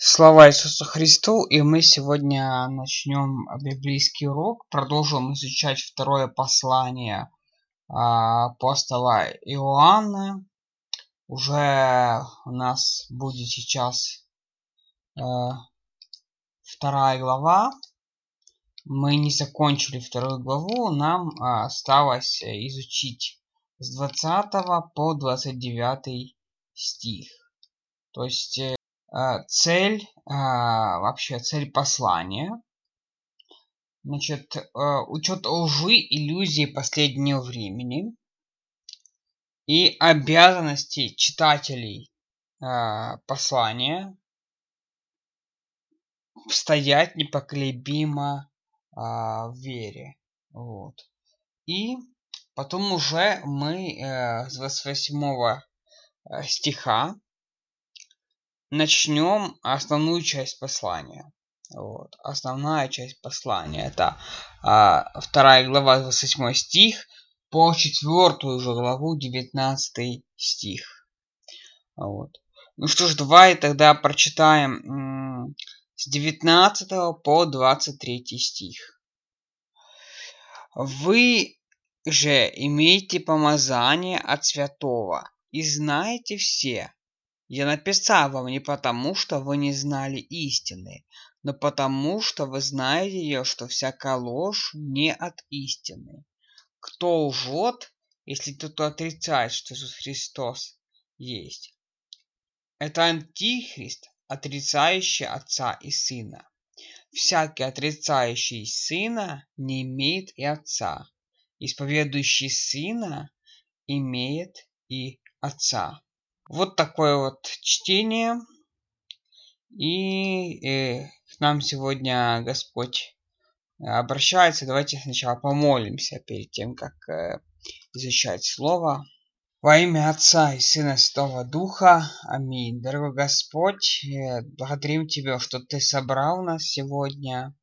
Слава Иисусу Христу! И мы сегодня начнем библейский урок, продолжим изучать второе послание а, апостола Иоанна. Уже у нас будет сейчас э, вторая глава. Мы не закончили вторую главу, нам а, осталось изучить с 20 по 29 стих. То есть э, цель, а, вообще цель послания. Значит, а, учет лжи, иллюзии последнего времени и обязанности читателей послания стоять непоколебимо в вере. Вот. И потом уже мы э, с 28 стиха начнем основную часть послания. Вот. Основная часть послания это а, вторая глава 28 стих по четвертую уже главу 19 стих. Вот. Ну что ж, давай тогда прочитаем с 19 по 23 стих. Вы же имеете помазание от святого и знаете все, я написал вам не потому, что вы не знали истины, но потому, что вы знаете ее, что всякая ложь не от истины. Кто лжет, если тот отрицает, что Иисус Христос есть? Это антихрист, отрицающий Отца и Сына. Всякий отрицающий Сына не имеет и Отца. Исповедующий Сына имеет и Отца. Вот такое вот чтение. И э, к нам сегодня Господь обращается. Давайте сначала помолимся перед тем, как э, изучать Слово. Во имя Отца и Сына Святого Духа. Аминь. Дорогой Господь, э, благодарим Тебя, что Ты собрал нас сегодня,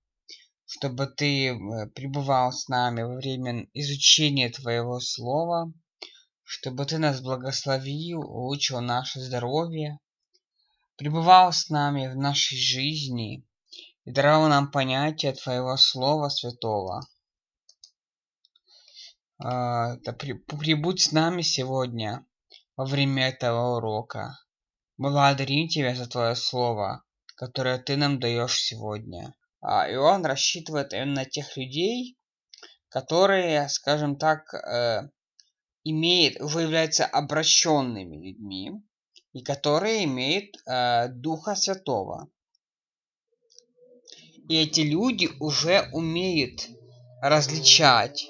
чтобы Ты э, пребывал с нами во время изучения Твоего Слова чтобы Ты нас благословил, улучшил наше здоровье, пребывал с нами в нашей жизни и даровал нам понятие Твоего Слова Святого. Да прибудь с нами сегодня во время этого урока. Благодарим Тебя за Твое Слово, которое Ты нам даешь сегодня. А, и он рассчитывает именно на тех людей, которые, скажем так, э, имеет, уже являются обращенными людьми, и которые имеют э, Духа Святого. И эти люди уже умеют различать,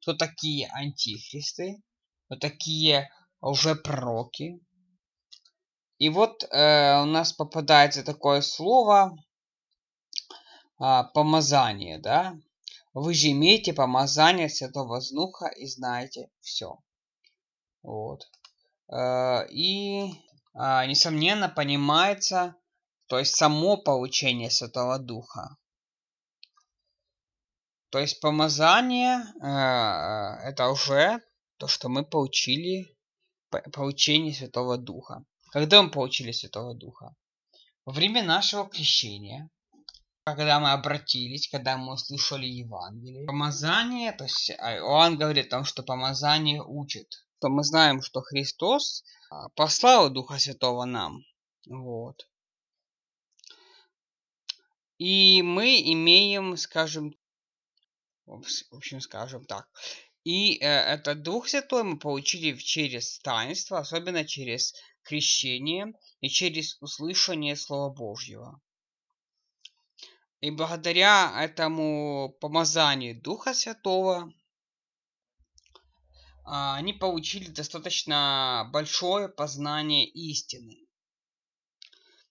кто такие антихристы, кто такие уже пророки. И вот э, у нас попадается такое слово э, помазание, да? Вы же имеете помазание Святого Воздуха и знаете все. Вот. Э, и, а, несомненно, понимается, то есть само получение Святого Духа. То есть помазание э, это уже то, что мы получили получение Святого Духа. Когда мы получили Святого Духа? Во время нашего крещения, когда мы обратились, когда мы услышали Евангелие. Помазание, то есть а, Иоанн говорит о том, что помазание учит то мы знаем, что Христос а, послал Духа Святого нам. Вот. И мы имеем, скажем, в общем, скажем так, и э, этот Дух Святой мы получили через таинство, особенно через крещение и через услышание Слова Божьего. И благодаря этому помазанию Духа Святого они получили достаточно большое познание истины.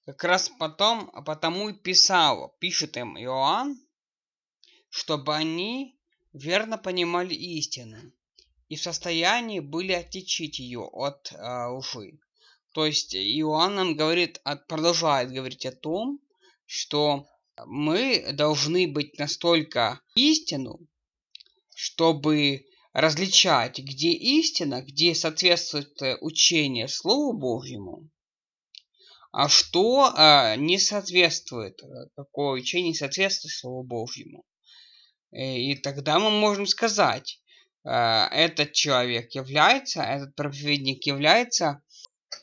Как раз потом, потому и писал, пишет им Иоанн, чтобы они верно понимали истину и в состоянии были отличить ее от э, лжи. То есть Иоанн нам говорит, продолжает говорить о том, что мы должны быть настолько истину, чтобы различать, где истина, где соответствует э, учение Слову Божьему, а что э, не соответствует, какое учение не соответствует Слову Божьему. И тогда мы можем сказать, этот человек является, этот проповедник является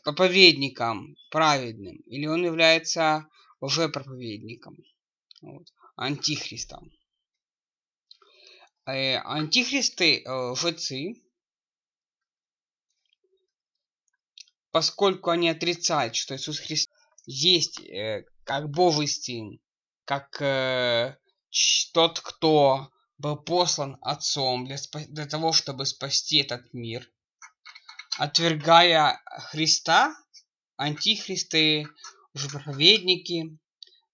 проповедником праведным, или он является уже проповедником, вот, антихристом. Э, антихристы, э, лжецы, поскольку они отрицают, что Иисус Христос есть э, как Божий Сын, как э, тот, кто был послан Отцом для, для того, чтобы спасти этот мир, отвергая Христа, антихристы, уже проповедники,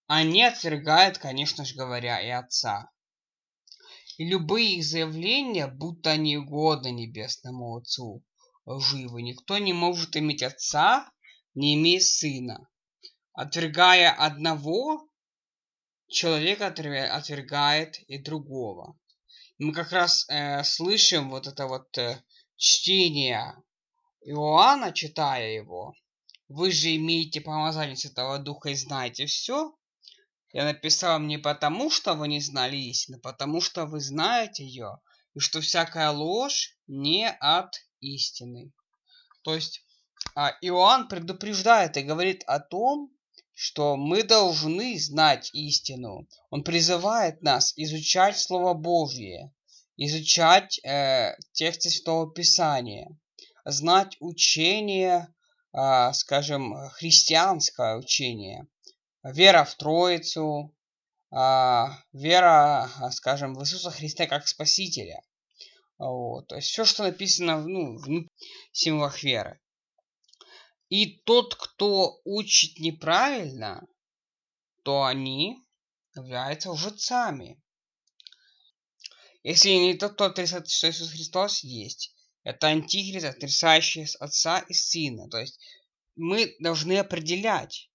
они отвергают, конечно же говоря, и Отца. И любые их заявления, будто они угодны Небесному Отцу, живы. Никто не может иметь Отца, не имея Сына. Отвергая одного, человек отвергает и другого. Мы как раз э, слышим вот это вот э, чтение Иоанна, читая его. Вы же имеете помазание Святого Духа и знаете все. Я написал не потому, что вы не знали истины, потому что вы знаете ее, и что всякая ложь не от истины. То есть а, Иоанн предупреждает и говорит о том, что мы должны знать истину. Он призывает нас изучать Слово Божье, изучать э, тексты Святого Писания, знать учение, э, скажем, христианское учение, вера в Троицу, а, вера, а, скажем, в Иисуса Христа как Спасителя. Вот. То есть все, что написано ну, в символах веры. И тот, кто учит неправильно, то они являются лжецами. Если не тот, кто отрицает, что Иисус Христос есть, это антихрист, отрицающий Отца и Сына. То есть мы должны определять,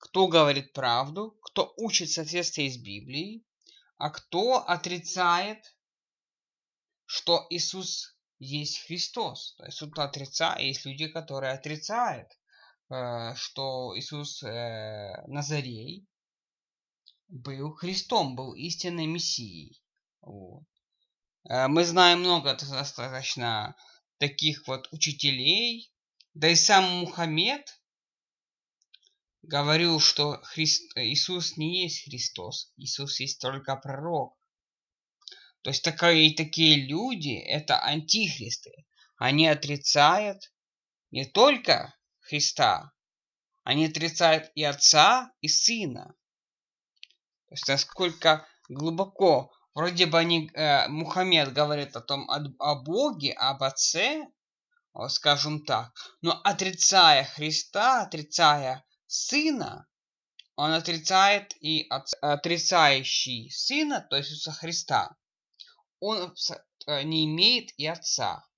кто говорит правду, кто учит в соответствии с Библией, а кто отрицает, что Иисус есть Христос. То есть тут отрицает, есть люди, которые отрицают, э, что Иисус э, Назарей был Христом, был истинной Мессией. Вот. Э, мы знаем много достаточно таких вот учителей, да и сам Мухаммед говорил, что Христ, Иисус не есть Христос, Иисус есть только пророк. То есть такие, такие люди – это антихристы. Они отрицают не только Христа, они отрицают и Отца, и Сына. То есть насколько глубоко, вроде бы они, э, Мухаммед говорит о том, о, о Боге, об Отце, скажем так, но отрицая Христа, отрицая Сына, он отрицает и отрицающий Сына, то есть Иисуса Христа, он э, не имеет и Отца.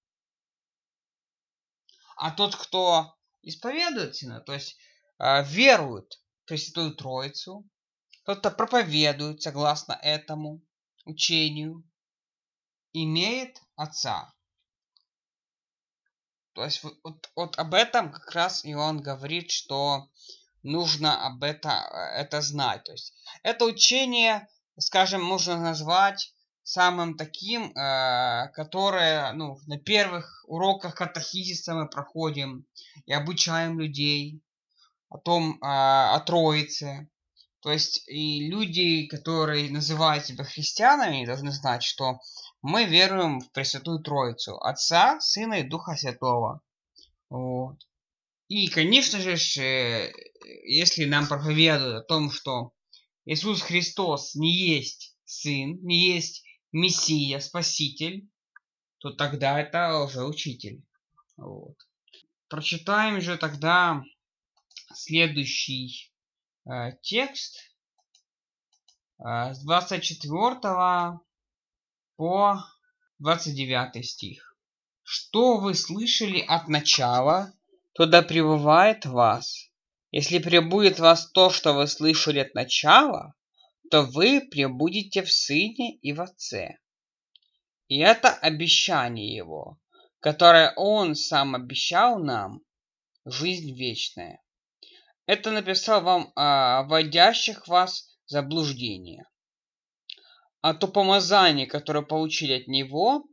А тот, кто исповедует Сына, то есть э, верует в Пресвятую Троицу, тот, кто проповедует согласно этому учению, имеет Отца. То есть вот, вот об этом как раз и он говорит, что нужно об это, это знать. То есть это учение, скажем, можно назвать самым таким, э, которое ну, на первых уроках катахизиса мы проходим и обучаем людей о том, э, о Троице. То есть и люди, которые называют себя христианами, должны знать, что мы веруем в Пресвятую Троицу, Отца, Сына и Духа Святого. Вот. И, конечно же, э, если нам проповедуют о том, что Иисус Христос не есть Сын, не есть Мессия, Спаситель, то тогда это уже учитель. Вот. Прочитаем же тогда следующий э, текст э, с 24 по 29 стих. Что вы слышали от начала, то да пребывает вас. Если пребудет вас то, что вы слышали от начала, то вы пребудете в Сыне и в Отце. И это обещание Его, которое Он сам обещал нам, жизнь вечная. это написал вам а, вводящих вас заблуждение. А то помазание, которое получили от него,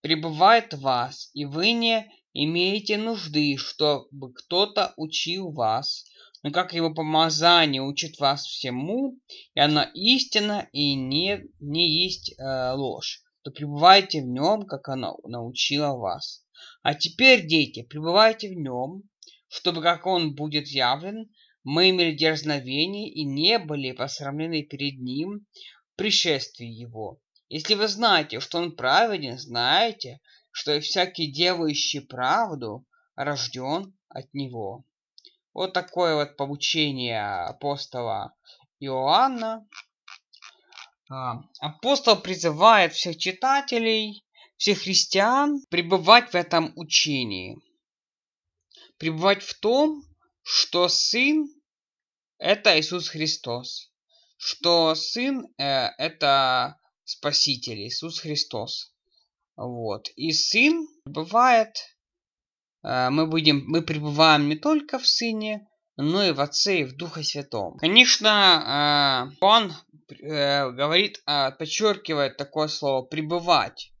пребывает в вас, и вы не имеете нужды, чтобы кто-то учил вас, но как его помазание учит вас всему, и оно истина и не, не есть э, ложь, то пребывайте в нем, как оно научило вас. А теперь, дети, пребывайте в нем, чтобы, как он будет явлен, мы имели дерзновение и не были посрамлены перед ним в пришествии его. Если вы знаете, что он праведен, знаете, что и всякий делающий правду рожден от него. Вот такое вот поучение апостола Иоанна. А, апостол призывает всех читателей, всех христиан пребывать в этом учении. Пребывать в том, что Сын – это Иисус Христос. Что Сын э, – это Спаситель, Иисус Христос. Вот. И Сын бывает Э, мы будем, мы пребываем не только в Сыне, но и в Отце и в Духе Святом. Конечно, э, он э, говорит, подчеркивает такое слово «пребывать».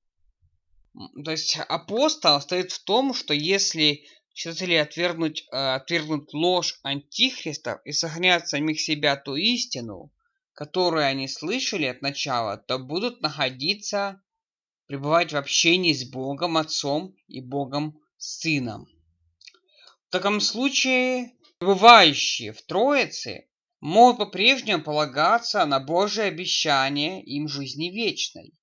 То есть апостол стоит в том, что если читатели отвергнуть, отвергнуть ложь антихристов и сохранят самих себя ту истину, которую они слышали от начала, то будут находиться, пребывать в общении с Богом Отцом и Богом сыном. В таком случае пребывающие в Троице могут по-прежнему полагаться на Божие обещание им жизни вечной.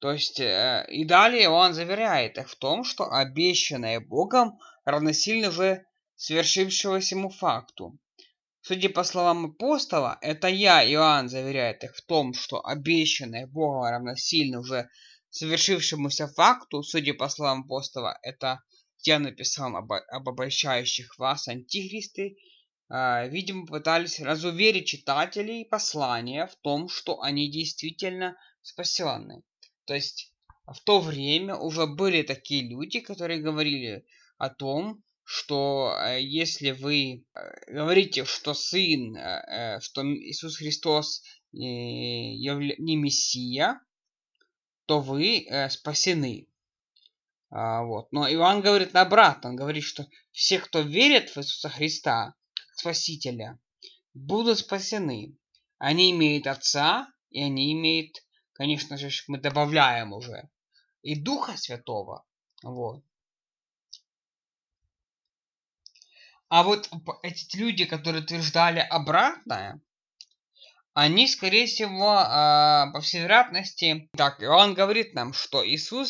То есть, э, и далее он заверяет их в том, что обещанное Богом равносильно уже свершившегося ему факту. Судя по словам апостола, это я, Иоанн, заверяет их в том, что обещанное Богом равносильно уже совершившемуся факту, судя по словам апостола, это я написал об, об обольщающих вас антихристы, э, видимо, пытались разуверить читателей послания в том, что они действительно спасенны. То есть в то время уже были такие люди, которые говорили о том, что э, если вы э, говорите, что Сын, э, э, что Иисус Христос э, не Мессия, то вы э, спасены. А, вот. Но Иоанн говорит обратно. Он говорит, что все, кто верит в Иисуса Христа, Спасителя, будут спасены. Они имеют Отца, и они имеют, конечно же, мы добавляем уже, и Духа Святого. Вот. А вот эти люди, которые утверждали обратное, они, скорее всего, а, по всей вероятности... Так, и он говорит нам, что Иисус